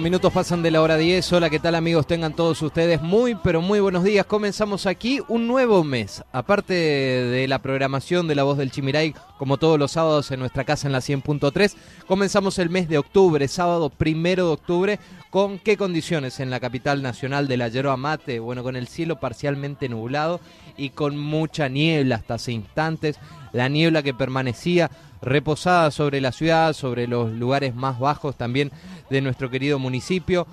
minutos pasan de la hora 10. Hola, ¿qué tal amigos? Tengan todos ustedes muy, pero muy buenos días. Comenzamos aquí un nuevo mes. Aparte de la programación de La Voz del Chimiray, como todos los sábados en nuestra casa en la 100.3, comenzamos el mes de octubre, sábado primero de octubre. ¿Con qué condiciones en la capital nacional de la yerba mate? Bueno, con el cielo parcialmente nublado y con mucha niebla hasta hace instantes. La niebla que permanecía reposada sobre la ciudad, sobre los lugares más bajos también de nuestro querido municipio,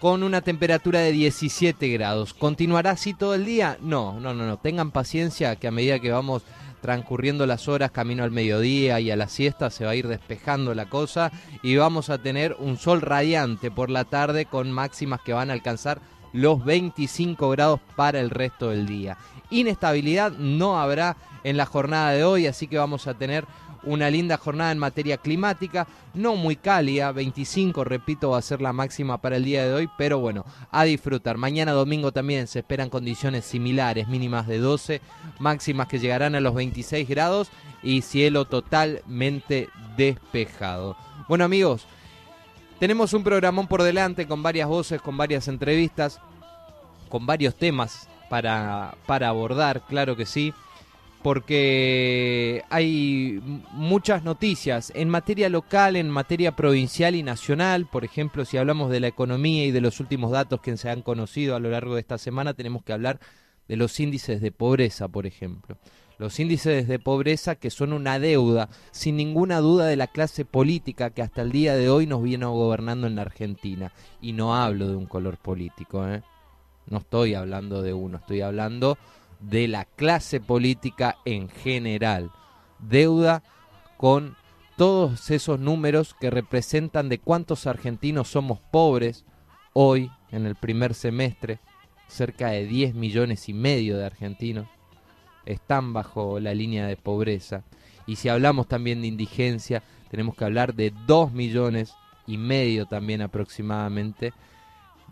con una temperatura de 17 grados. ¿Continuará así todo el día? No, no, no, no. Tengan paciencia que a medida que vamos transcurriendo las horas camino al mediodía y a la siesta se va a ir despejando la cosa y vamos a tener un sol radiante por la tarde con máximas que van a alcanzar los 25 grados para el resto del día. Inestabilidad no habrá en la jornada de hoy, así que vamos a tener una linda jornada en materia climática, no muy cálida, 25 repito va a ser la máxima para el día de hoy, pero bueno, a disfrutar. Mañana domingo también se esperan condiciones similares, mínimas de 12, máximas que llegarán a los 26 grados y cielo totalmente despejado. Bueno amigos, tenemos un programón por delante con varias voces, con varias entrevistas, con varios temas para, para abordar, claro que sí porque hay muchas noticias en materia local, en materia provincial y nacional. Por ejemplo, si hablamos de la economía y de los últimos datos que se han conocido a lo largo de esta semana, tenemos que hablar de los índices de pobreza, por ejemplo. Los índices de pobreza que son una deuda, sin ninguna duda, de la clase política que hasta el día de hoy nos viene gobernando en la Argentina. Y no hablo de un color político, ¿eh? No estoy hablando de uno, estoy hablando de la clase política en general. Deuda con todos esos números que representan de cuántos argentinos somos pobres hoy en el primer semestre. Cerca de 10 millones y medio de argentinos están bajo la línea de pobreza. Y si hablamos también de indigencia, tenemos que hablar de 2 millones y medio también aproximadamente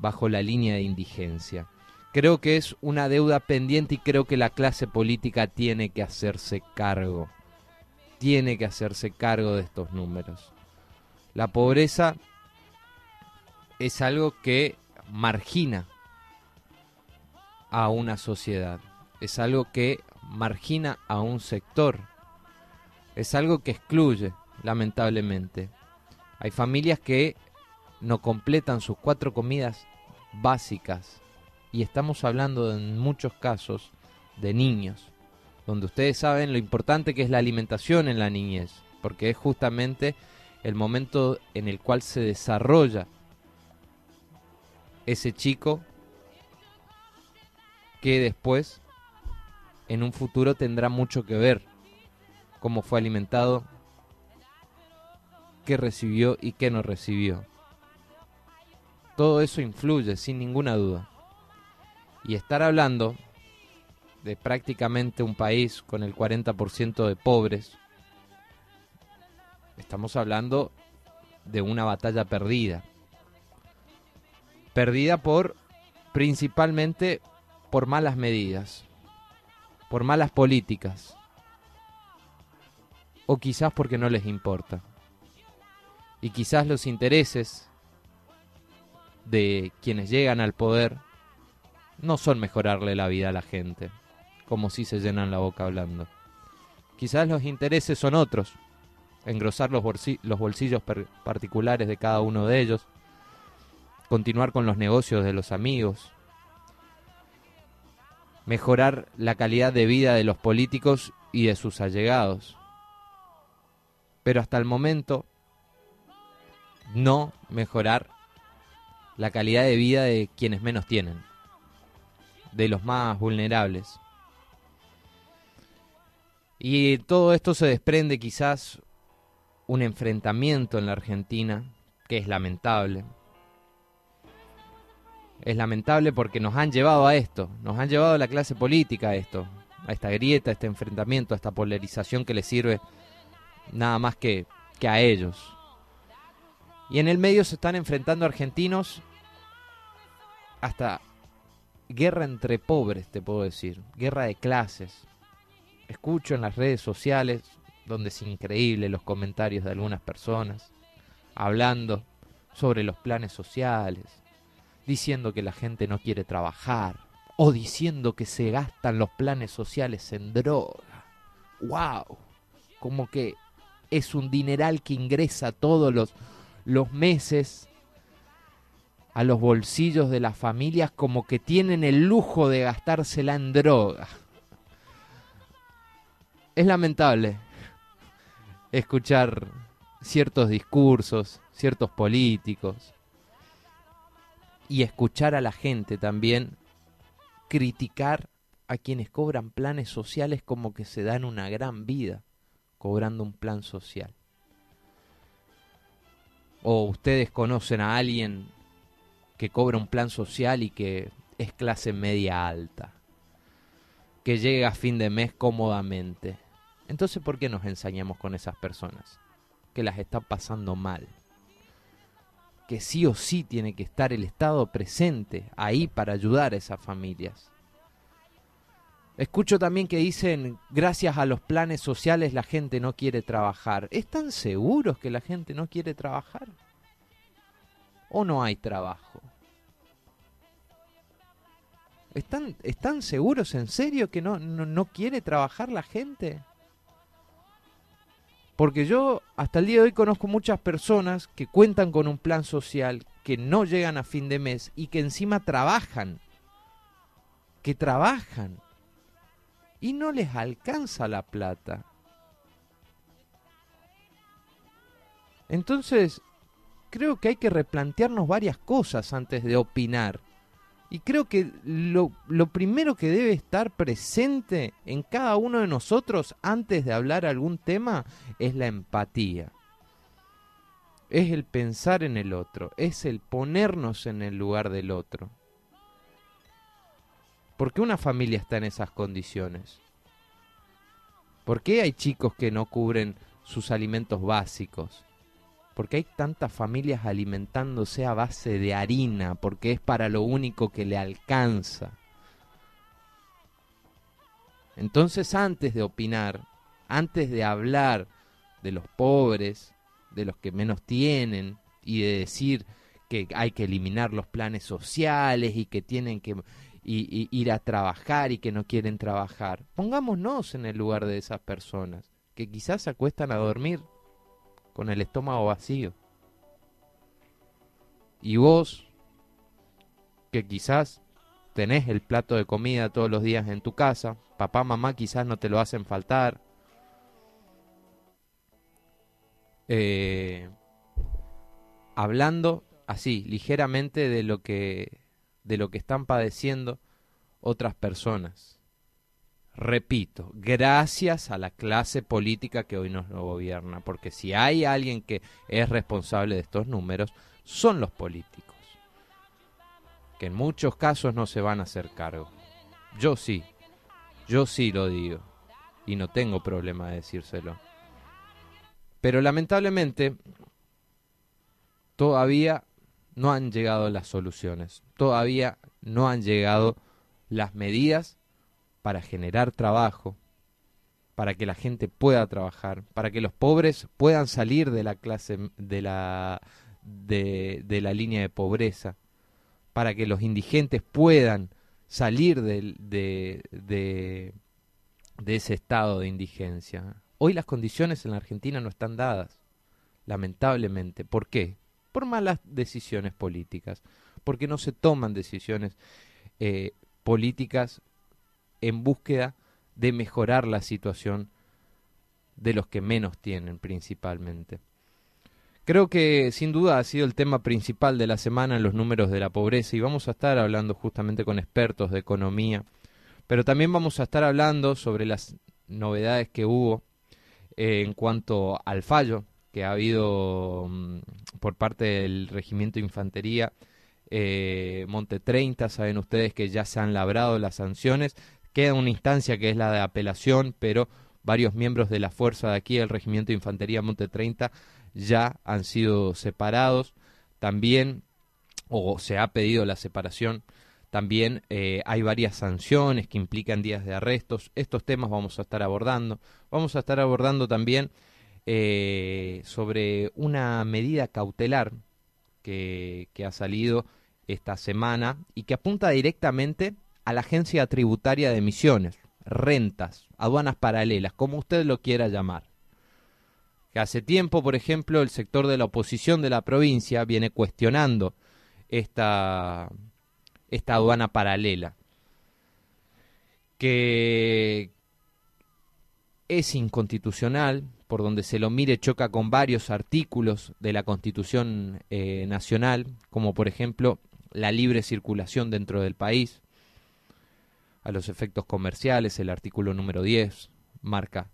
bajo la línea de indigencia. Creo que es una deuda pendiente y creo que la clase política tiene que hacerse cargo. Tiene que hacerse cargo de estos números. La pobreza es algo que margina a una sociedad. Es algo que margina a un sector. Es algo que excluye, lamentablemente. Hay familias que no completan sus cuatro comidas básicas. Y estamos hablando en muchos casos de niños, donde ustedes saben lo importante que es la alimentación en la niñez, porque es justamente el momento en el cual se desarrolla ese chico que después en un futuro tendrá mucho que ver cómo fue alimentado, qué recibió y qué no recibió. Todo eso influye, sin ninguna duda. Y estar hablando de prácticamente un país con el 40% de pobres, estamos hablando de una batalla perdida. Perdida por principalmente por malas medidas, por malas políticas, o quizás porque no les importa. Y quizás los intereses de quienes llegan al poder no son mejorarle la vida a la gente, como si se llenan la boca hablando. Quizás los intereses son otros, engrosar los, los bolsillos particulares de cada uno de ellos, continuar con los negocios de los amigos, mejorar la calidad de vida de los políticos y de sus allegados. Pero hasta el momento no mejorar la calidad de vida de quienes menos tienen, de los más vulnerables. Y todo esto se desprende quizás un enfrentamiento en la Argentina que es lamentable. Es lamentable porque nos han llevado a esto, nos han llevado a la clase política a esto, a esta grieta, a este enfrentamiento, a esta polarización que les sirve nada más que, que a ellos. Y en el medio se están enfrentando argentinos hasta guerra entre pobres, te puedo decir, guerra de clases. Escucho en las redes sociales, donde es increíble los comentarios de algunas personas, hablando sobre los planes sociales, diciendo que la gente no quiere trabajar, o diciendo que se gastan los planes sociales en droga. ¡Wow! Como que es un dineral que ingresa todos los, los meses a los bolsillos de las familias como que tienen el lujo de gastársela en droga. Es lamentable escuchar ciertos discursos, ciertos políticos, y escuchar a la gente también criticar a quienes cobran planes sociales como que se dan una gran vida cobrando un plan social. O ustedes conocen a alguien que cobra un plan social y que es clase media alta, que llega a fin de mes cómodamente. Entonces, ¿por qué nos ensañamos con esas personas? Que las están pasando mal. Que sí o sí tiene que estar el Estado presente ahí para ayudar a esas familias. Escucho también que dicen, gracias a los planes sociales la gente no quiere trabajar. ¿Están seguros que la gente no quiere trabajar? ¿O no hay trabajo? ¿Están, ¿Están seguros en serio que no, no, no quiere trabajar la gente? Porque yo hasta el día de hoy conozco muchas personas que cuentan con un plan social, que no llegan a fin de mes y que encima trabajan. Que trabajan y no les alcanza la plata. Entonces, creo que hay que replantearnos varias cosas antes de opinar. Y creo que lo, primero que debe estar presente en cada uno de nosotros antes de hablar algún tema es la empatía. Es el pensar en el otro, es el ponernos en el lugar del otro. ¿Por qué una familia está en esas condiciones? ¿Por qué hay chicos que no cubren sus alimentos básicos? ¿Por qué hay tantas familias alimentándose a base de harina? Porque es para lo único que le alcanza. Entonces antes de opinar, antes de hablar de los pobres, de los que menos tienen, y de decir que hay que eliminar los planes sociales y que tienen que ir a trabajar y que no quieren trabajar. Pongámonos en el lugar de esas personas que quizás se acuestan a dormir con el estómago vacío. Y vos, que quizás tenés el plato de comida todos los días en tu casa, papá, mamá quizás no te lo hacen faltar. Eh, hablando así, ligeramente de lo que de lo que están padeciendo otras personas. Repito, gracias a la clase política que hoy nos gobierna, porque si hay alguien que es responsable de estos números, son los políticos, que en muchos casos no se van a hacer cargo. Yo sí, yo sí lo digo, y no tengo problema de decírselo. Pero lamentablemente, todavía no han llegado las soluciones, todavía no han llegado las medidas para generar trabajo, para que la gente pueda trabajar, para que los pobres puedan salir de la clase de la de, la línea de pobreza, para que los indigentes puedan salir de, de, de, de ese estado de indigencia. Hoy las condiciones en la Argentina no están dadas, lamentablemente. ¿Por qué? Por malas decisiones políticas, porque no se toman decisiones eh, políticas en búsqueda de mejorar la situación de los que menos tienen principalmente. Creo que sin duda ha sido el tema principal de la semana en los números de la pobreza y vamos a estar hablando justamente con expertos de economía, pero también vamos a estar hablando sobre las novedades que hubo eh, en cuanto al fallo que ha habido mm, por parte del Regimiento de Infantería eh, Monte 30, saben ustedes que ya se han labrado las sanciones, Queda una instancia que es la de apelación, pero varios miembros de la fuerza de aquí, el Regimiento de Infantería Monte 30, ya han sido separados. También, o se ha pedido la separación, también eh, hay varias sanciones que implican días de arrestos. Estos temas vamos a estar abordando. Vamos a estar abordando también eh, sobre una medida cautelar que, que ha salido esta semana y que apunta directamente a la agencia tributaria de emisiones, rentas, aduanas paralelas, como usted lo quiera llamar. Que hace tiempo, por ejemplo, el sector de la oposición de la provincia viene cuestionando esta, esta aduana paralela, que es inconstitucional, por donde se lo mire choca con varios artículos de la Constitución eh, Nacional, como por ejemplo la libre circulación dentro del país, a los efectos comerciales, el artículo número 10 marca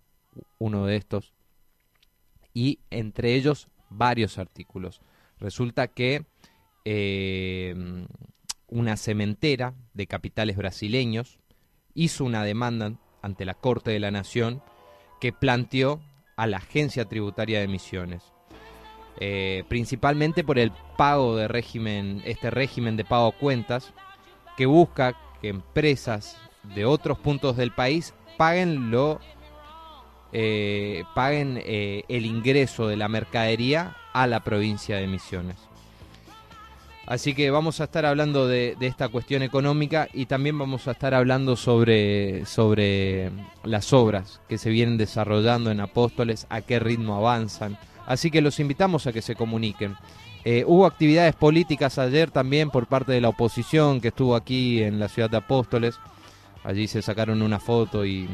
uno de estos, y entre ellos varios artículos. Resulta que eh, una cementera de capitales brasileños hizo una demanda ante la Corte de la Nación que planteó a la Agencia Tributaria de Emisiones. Eh, principalmente por el pago de régimen, este régimen de pago a cuentas, que busca empresas de otros puntos del país paguen lo eh, paguen eh, el ingreso de la mercadería a la provincia de Misiones. Así que vamos a estar hablando de, esta cuestión económica y también vamos a estar hablando sobre, sobre las obras que se vienen desarrollando en Apóstoles, a qué ritmo avanzan. Así que los invitamos a que se comuniquen. Eh, hubo actividades políticas ayer también por parte de la oposición que estuvo aquí en la ciudad de Apóstoles. Allí se sacaron una foto y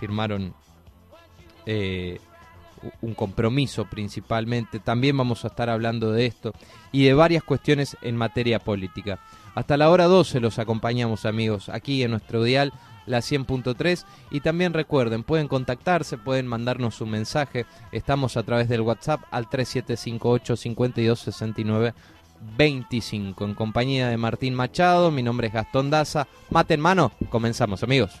firmaron eh, un compromiso principalmente. También vamos a estar hablando de esto y de varias cuestiones en materia política. Hasta la hora 12 los acompañamos amigos aquí en nuestro dial la 100.3 y también recuerden, pueden contactarse, pueden mandarnos un mensaje, estamos a través del WhatsApp al 3758 5269 25 en compañía de Martín Machado, mi nombre es Gastón Daza, mate en mano, comenzamos amigos.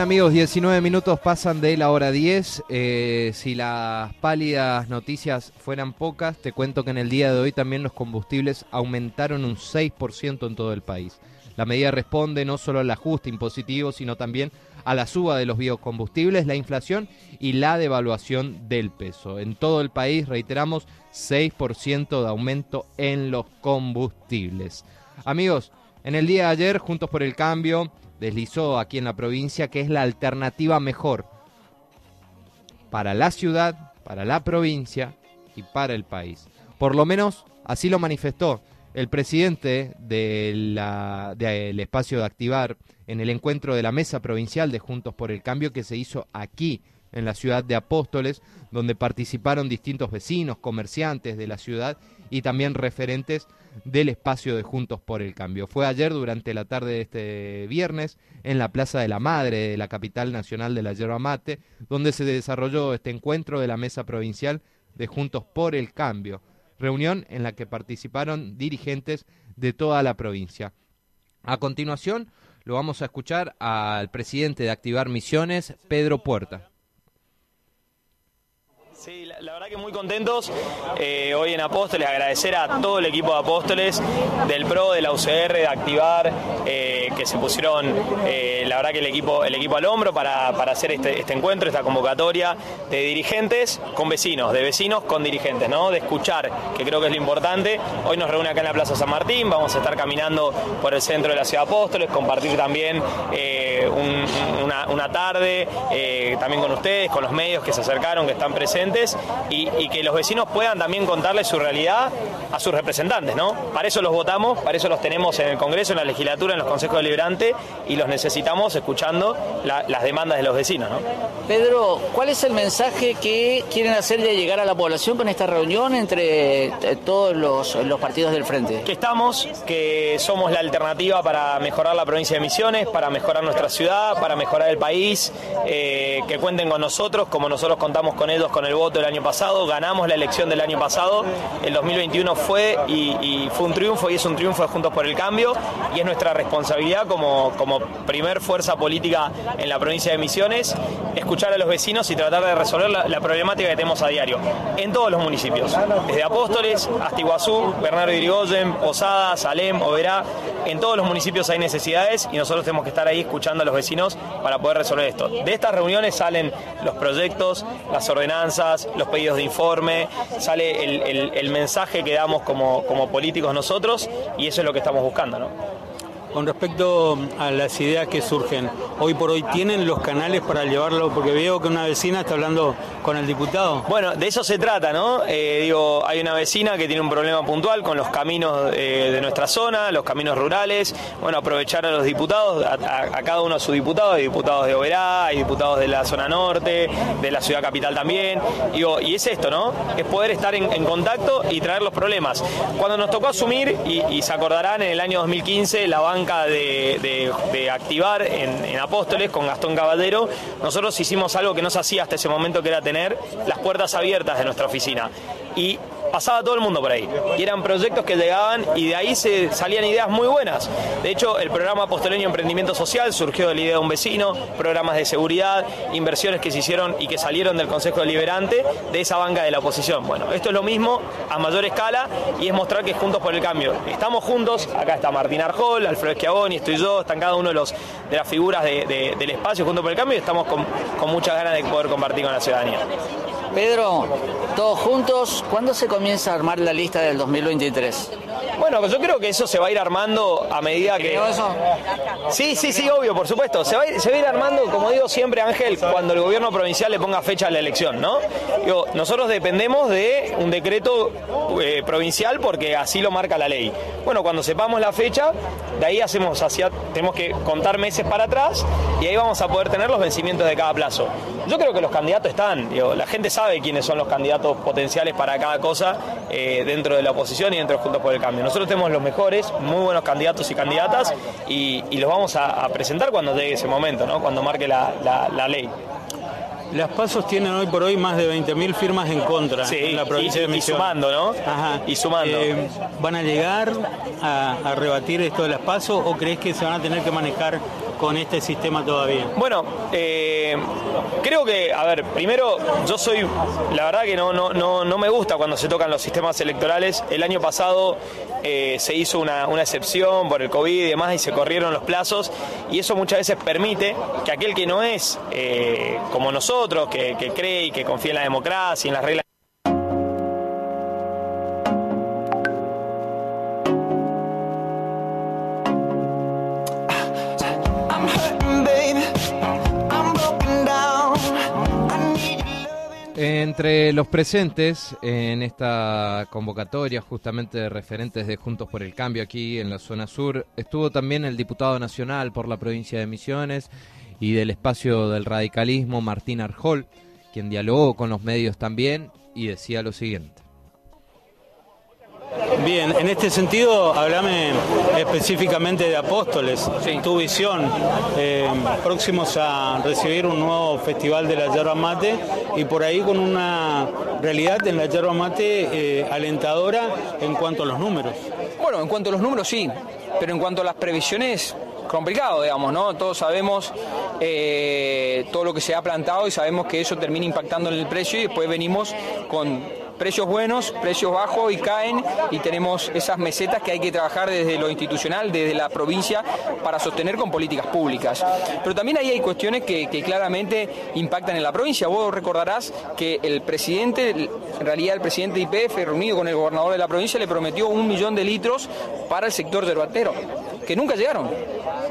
amigos, 19 minutos pasan de la hora 10. Eh, si las pálidas noticias fueran pocas, te cuento que en el día de hoy también los combustibles aumentaron un 6% en todo el país. La medida responde no solo al ajuste impositivo, sino también a la suba de los biocombustibles, la inflación y la devaluación del peso. En todo el país, reiteramos, 6% de aumento en los combustibles. Amigos, en el día de ayer, Juntos por el Cambio deslizó aquí en la provincia que es la alternativa mejor para la ciudad, para la provincia y para el país. Por lo menos así lo manifestó el presidente de del espacio de Activar en el encuentro de la mesa provincial de Juntos por el Cambio que se hizo aquí en la ciudad de Apóstoles, donde participaron distintos vecinos, comerciantes de la ciudad y también referentes del espacio de Juntos por el Cambio. Fue ayer durante la tarde de este viernes en la Plaza de la Madre de la capital nacional de la yerba mate, donde se desarrolló este encuentro de la mesa provincial de Juntos por el Cambio, reunión en la que participaron dirigentes de toda la provincia. A continuación, lo vamos a escuchar al presidente de Activar Misiones, Pedro Puerta. Muy contentos eh, hoy en Apóstoles, agradecer a todo el equipo de Apóstoles, del PRO, de la UCR, de Activar, eh, que se pusieron, eh, la verdad que el equipo, el equipo al hombro para, para hacer este, este encuentro, esta convocatoria de dirigentes con vecinos, de vecinos con dirigentes, ¿no? De escuchar, que creo que es lo importante. Hoy nos reúne acá en la Plaza San Martín, vamos a estar caminando por el centro de la ciudad de Apóstoles, compartir también un- una, una tarde también con ustedes, con los medios que se acercaron, que están presentes y, y que los vecinos puedan también contarles su realidad a sus representantes, ¿no? Para eso los votamos, para eso los tenemos en el Congreso, en la legislatura, en los consejos deliberantes y los necesitamos escuchando la- las demandas de los vecinos, ¿no? Pedro, ¿cuál es el mensaje que quieren hacerle llegar a la población con esta reunión entre eh, todos los, los partidos del frente? que estamos, que somos la alternativa para mejorar la provincia de Misiones, para mejorar nuestra ciudad, para mejorar el país, eh, que cuenten con nosotros, como nosotros contamos con ellos con el voto el año pasado, ganamos la elección del año pasado, el 2021 fue y, fue un triunfo y es un triunfo de Juntos por el Cambio y es nuestra responsabilidad como, como primer fuerza política en la provincia de Misiones, escuchar a los vecinos y tratar de resolver la, problemática que tenemos a diario en todos los municipios, desde Apóstoles hasta Iguazú, Bernardo Irigoyen, Posada, Salem, Oberá, en todos los municipios hay necesidades y nosotros tenemos que estar ahí escuchando a los vecinos para poder resolver esto. De estas reuniones salen los proyectos, las ordenanzas, los pedidos de informe, sale el, el- mensaje que damos como, como políticos nosotros y eso es lo que estamos buscando. ¿no? Con respecto a las ideas que surgen, hoy por hoy tienen los canales para llevarlo, porque veo que una vecina está hablando con el diputado. Bueno, de eso se trata, ¿no? Eh, digo, hay una vecina que tiene un problema puntual con los caminos eh, de nuestra zona, los caminos rurales. Bueno, aprovechar a los diputados, a, cada uno a su diputado, hay diputados de Oberá, hay diputados de la zona norte, de la ciudad capital también. Digo, y es esto, ¿no? Es poder estar en, en contacto y traer los problemas. Cuando nos tocó asumir, y, y se acordarán, en el año 2015, la banca de, activar en, en Apóstoles con Gastón Caballero, nosotros hicimos algo que no se hacía hasta ese momento, que era tener las puertas abiertas de nuestra oficina. Y pasaba todo el mundo por ahí. Y eran proyectos que llegaban y de ahí se salían ideas muy buenas. De hecho, el programa Apostoleño Emprendimiento Social surgió de la idea de un vecino, programas de seguridad, inversiones que se hicieron y que salieron del Consejo Deliberante de esa banca de la oposición. Bueno, esto es lo mismo a mayor escala y es mostrar que es Juntos por el Cambio. Estamos juntos, acá está Martín Arjol, Alfredo Schiavoni, estoy yo, están cada uno de, los, de las figuras de- de- del espacio Juntos por el Cambio y estamos con, con muchas ganas de poder compartir con la ciudadanía. Pedro, todos juntos, ¿cuándo se comienza a armar la lista del 2023? Bueno, yo creo que eso se va a ir armando a medida que... ¿Creo eso? Sí, sí, sí, obvio, por supuesto. Se va, a ir, se va a ir armando, como digo siempre, Ángel, cuando el gobierno provincial le ponga fecha a la elección, ¿no? Digo, nosotros dependemos de un decreto eh, provincial porque así lo marca la ley. Bueno, cuando sepamos la fecha, de ahí hacemos hacia, tenemos que contar meses para atrás y ahí vamos a poder tener los vencimientos de cada plazo. Yo creo que los candidatos están, digo, la gente sabe quiénes son los candidatos potenciales para cada cosa eh, dentro de la oposición y dentro de Juntos por el Cambio. Nosotros tenemos los mejores, muy buenos candidatos y candidatas y, y los vamos a, a presentar cuando llegue ese momento, ¿no? cuando marque la, la- la ley. Las pasos tienen hoy por hoy más de 20.000 firmas en contra Sí, en la provincia y- de y Misiones. sumando, ¿no? Ajá. Y sumando. Eh, ¿Van a llegar a, a rebatir esto de las pasos o crees que se van a tener que manejar con este sistema todavía? Bueno, eh, creo que, a ver, primero, yo soy, la verdad que no, no, no, no me gusta cuando se tocan los sistemas electorales. El año pasado eh, se hizo una, una excepción por el COVID y demás y se corrieron los plazos y eso muchas veces permite que aquel que no es eh, como nosotros, que, que cree y que confía en la democracia y en las reglas Entre los presentes en esta convocatoria justamente de referentes de Juntos por el Cambio aquí en la zona sur, estuvo también el diputado nacional por la provincia de Misiones y del espacio del radicalismo, Martín Arjol, quien dialogó con los medios también y decía lo siguiente. Bien, en este sentido, háblame específicamente de Apóstoles, tu visión, eh, próximos a recibir un nuevo festival de la yerba mate y por ahí con una realidad en la yerba mate eh, alentadora en cuanto a los números. Bueno, en cuanto a los números sí, pero en cuanto a las previsiones, complicado, digamos, ¿no? Todos sabemos eh, todo lo que se ha plantado y sabemos que eso termina impactando en el precio y después venimos con precios buenos, precios bajos y caen y tenemos esas mesetas que hay que trabajar desde lo institucional, desde la provincia, para sostener con políticas públicas. Pero también ahí hay cuestiones que, claramente impactan en la provincia. Vos recordarás que el presidente, en realidad el presidente de IPF, reunido con el gobernador de la provincia, le prometió un millón de litros para el sector yerbatero, que nunca llegaron.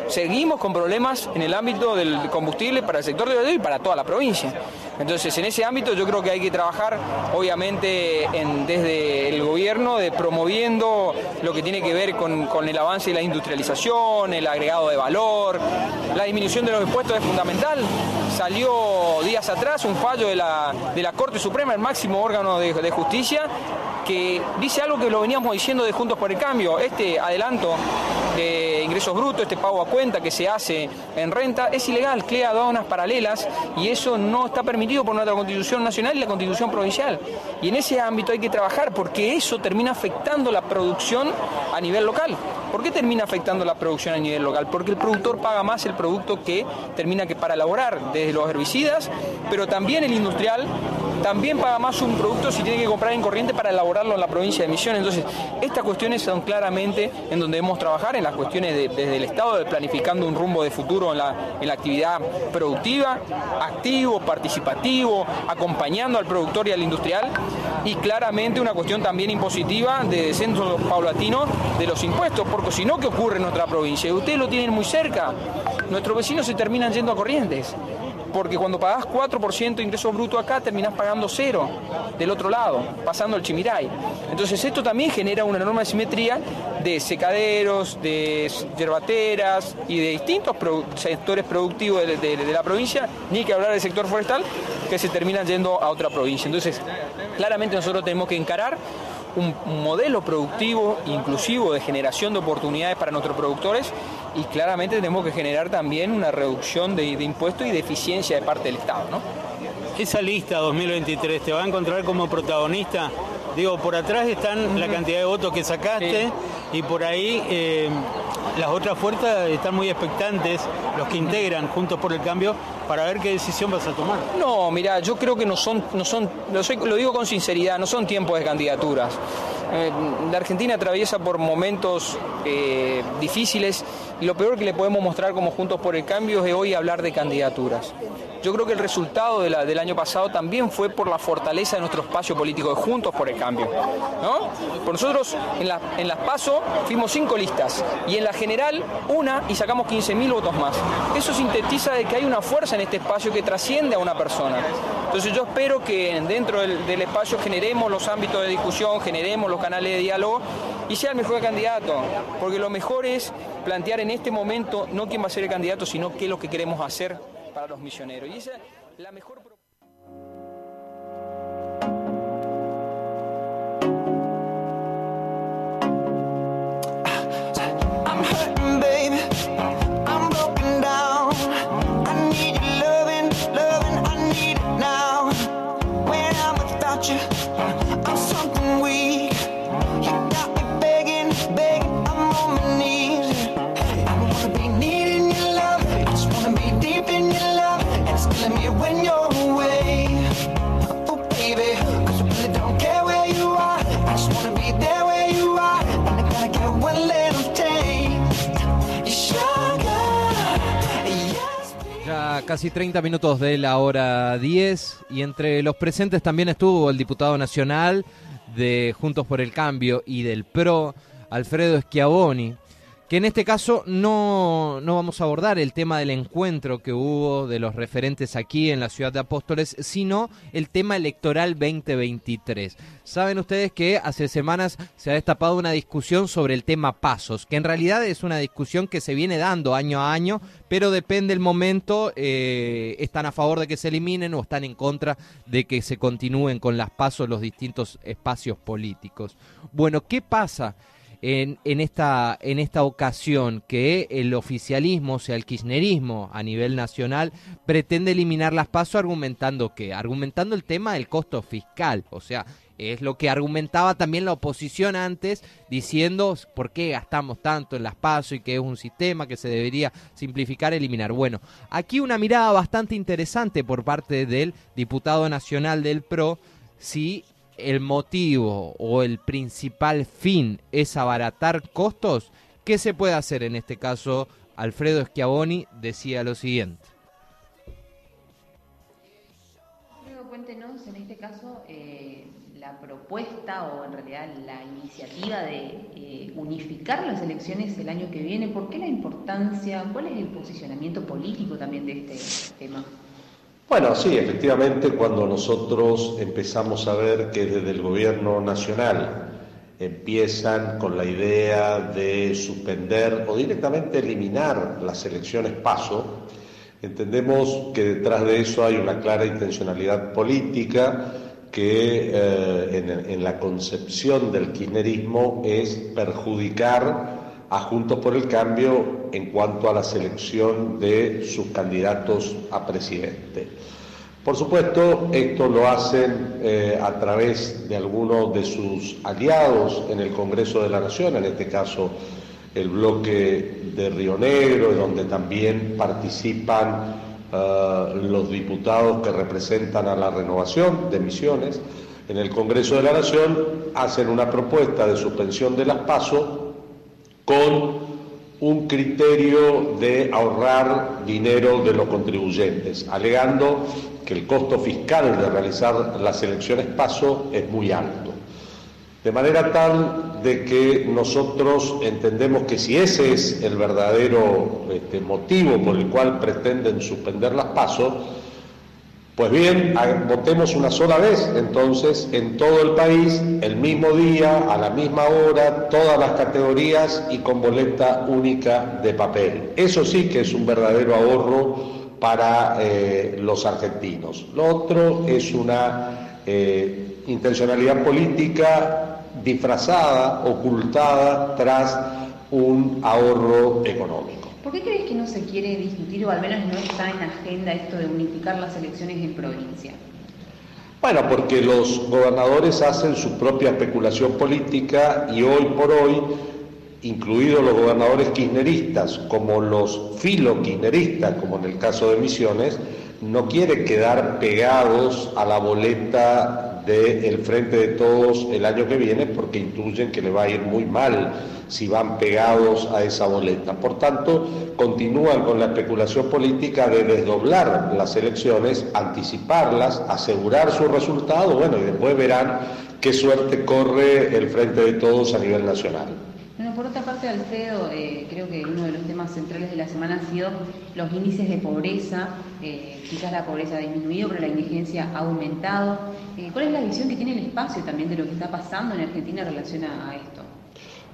Seguimos con problemas en el ámbito del combustible para el sector yerbatero y para toda la provincia. Entonces, en ese ámbito yo creo que hay que trabajar, obviamente, en- desde el gobierno, de promoviendo lo que tiene que ver con, el avance de la industrialización, el agregado de valor, la disminución de los impuestos es fundamental. Salió días atrás un fallo de la, de la Corte Suprema, el máximo órgano de, de justicia, que dice algo que lo veníamos diciendo de Juntos por el Cambio. Este adelanto de ingresos brutos, este pago a cuenta que se hace en renta, es ilegal, crea aduanas paralelas y eso no está permitido por nuestra Constitución Nacional y la Constitución Provincial. Y en ese ámbito hay que trabajar porque eso termina afectando la producción a nivel local. ¿Por qué termina afectando la producción a nivel local? Porque el productor paga más el producto que termina que para elaborar, desde los herbicidas, pero también el industrial también paga más un producto si tiene que comprar en corriente para elaborarlo en la provincia de Misiones. Entonces, estas cuestiones son claramente en donde debemos trabajar, en las cuestiones de- desde el Estado, de planificando un rumbo de futuro en la, en la actividad productiva, activo, participativo, acompañando al productor y al industrial, y claramente una cuestión también impositiva de descenso paulatino de los impuestos, porque si no, ¿qué ocurre en nuestra provincia? Ustedes lo tienen muy cerca. Nuestros vecinos se terminan yendo a corrientes porque cuando pagás 4% de ingreso bruto acá, terminás pagando cero del otro lado, pasando el chimiray. Entonces esto también genera una enorme asimetría de secaderos, de yerbateras y de distintos sectores productivos de, la provincia, ni que hablar del sector forestal, que se terminan yendo a otra provincia. Entonces, claramente nosotros tenemos que encarar un modelo productivo, inclusivo, de generación de oportunidades para nuestros productores y claramente tenemos que generar también una reducción de, de impuestos y de eficiencia de parte del Estado. ¿no? Esa lista 2023 te va a encontrar como protagonista Digo, por atrás están la cantidad de votos que sacaste y por ahí eh, las otras fuerzas están muy expectantes, los que integran Juntos por el Cambio, para ver qué decisión vas a tomar. No, mira, yo creo que no son, no son, lo, soy- lo digo con sinceridad, no son tiempos de candidaturas. Eh, la Argentina atraviesa por momentos eh, difíciles y lo peor que le podemos mostrar como Juntos por el Cambio es hoy hablar de candidaturas. Yo creo que el resultado del año pasado también fue por la fortaleza de nuestro espacio político de Juntos por el Cambio. ¿no? Por nosotros en, la- en las PASO fuimos cinco listas y en la general una y sacamos 15.000 votos más. Eso sintetiza de que hay una fuerza en este espacio que trasciende a una persona. Entonces yo espero que dentro del espacio generemos los ámbitos de discusión, generemos los canales de diálogo y sea el mejor candidato. Porque lo mejor es plantear en este momento no quién va a ser el candidato, sino qué es lo que queremos hacer para los misioneros. Y esa es la mejor I'm hurting, baby. Casi 30 minutos de la hora 10 y entre los presentes también estuvo el diputado nacional de Juntos por el Cambio y del PRO, Alfredo Schiavoni, que en este caso no, no vamos a abordar el tema del encuentro que hubo de los referentes aquí en la ciudad de Apóstoles, sino el tema electoral 2023. Saben ustedes que hace semanas se ha destapado una discusión sobre el tema pasos, que en realidad es una discusión que se viene dando año a año, pero depende el momento, eh, están a favor de que se eliminen o están en contra de que se continúen con las pasos los distintos espacios políticos. Bueno, ¿qué pasa? En, esta, en esta ocasión que el oficialismo, o sea, el kirchnerismo a nivel nacional, pretende eliminar las pasos argumentando que, argumentando el tema del costo fiscal, o sea, es lo que argumentaba también la oposición antes, diciendo por qué gastamos tanto en las pasos y que es un sistema que se debería simplificar, eliminar. Bueno, aquí una mirada bastante interesante por parte del diputado nacional del PRO, si el motivo o el principal fin es abaratar costos, ¿qué se puede hacer en este caso? Alfredo Schiavoni decía lo siguiente. Alfredo, cuéntenos en este caso eh, la propuesta o en realidad la iniciativa de eh, unificar las elecciones el año que viene. ¿Por qué la importancia? ¿Cuál es el posicionamiento político también de este tema? Bueno, sí, efectivamente, cuando nosotros empezamos a ver que desde el gobierno nacional empiezan con la idea de suspender o directamente eliminar las elecciones paso, entendemos que detrás de eso hay una clara intencionalidad política que eh, en, en la concepción del kirchnerismo es perjudicar a Juntos por el Cambio en cuanto a la selección de sus candidatos a presidente. Por supuesto, esto lo hacen eh, a través de algunos de sus aliados en el Congreso de la Nación, en este caso el bloque de Río Negro, donde también participan eh, los diputados que representan a la renovación de misiones. En el Congreso de la Nación hacen una propuesta de suspensión de las pasos con un criterio de ahorrar dinero de los contribuyentes, alegando que el costo fiscal de realizar las elecciones paso es muy alto. De manera tal de que nosotros entendemos que si ese es el verdadero este, motivo por el cual pretenden suspender las pasos, pues bien, votemos una sola vez, entonces, en todo el país, el mismo día, a la misma hora, todas las categorías y con boleta única de papel. Eso sí que es un verdadero ahorro para eh, los argentinos. Lo otro es una eh, intencionalidad política disfrazada, ocultada tras un ahorro económico. ¿Por qué se quiere discutir o al menos no está en agenda esto de unificar las elecciones en provincia? Bueno, porque los gobernadores hacen su propia especulación política y hoy por hoy, incluidos los gobernadores kirchneristas como los filo kirchneristas, como en el caso de Misiones, no quieren quedar pegados a la boleta del Frente de Todos el año que viene porque intuyen que le va a ir muy mal si van pegados a esa boleta. Por tanto, continúan con la especulación política de desdoblar las elecciones, anticiparlas, asegurar su resultado, bueno, y después verán qué suerte corre el Frente de Todos a nivel nacional. Bueno, por otra parte, Alfredo, eh, creo que uno de los temas centrales de la semana han sido los índices de pobreza. Eh, quizás la pobreza ha disminuido, pero la indigencia ha aumentado. Eh, ¿Cuál es la visión que tiene el espacio también de lo que está pasando en Argentina en relación a esto?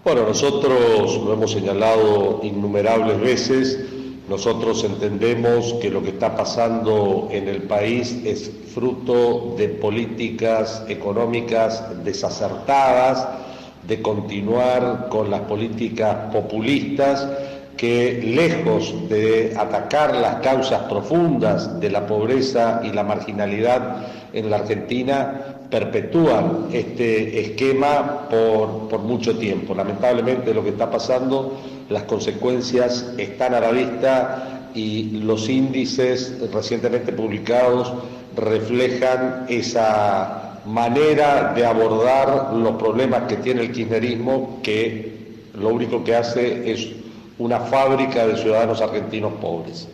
Bueno, nosotros lo hemos señalado innumerables veces. Nosotros entendemos que lo que está pasando en el país es fruto de políticas económicas desacertadas, de continuar con las políticas populistas que lejos de atacar las causas profundas de la pobreza y la marginalidad en la Argentina, perpetúan este esquema por, por, mucho tiempo. Lamentablemente lo que está pasando, las consecuencias están a la vista y los índices recientemente publicados reflejan esa manera de abordar los problemas que tiene el kirchnerismo, que lo único que hace es una fábrica de ciudadanos argentinos pobres.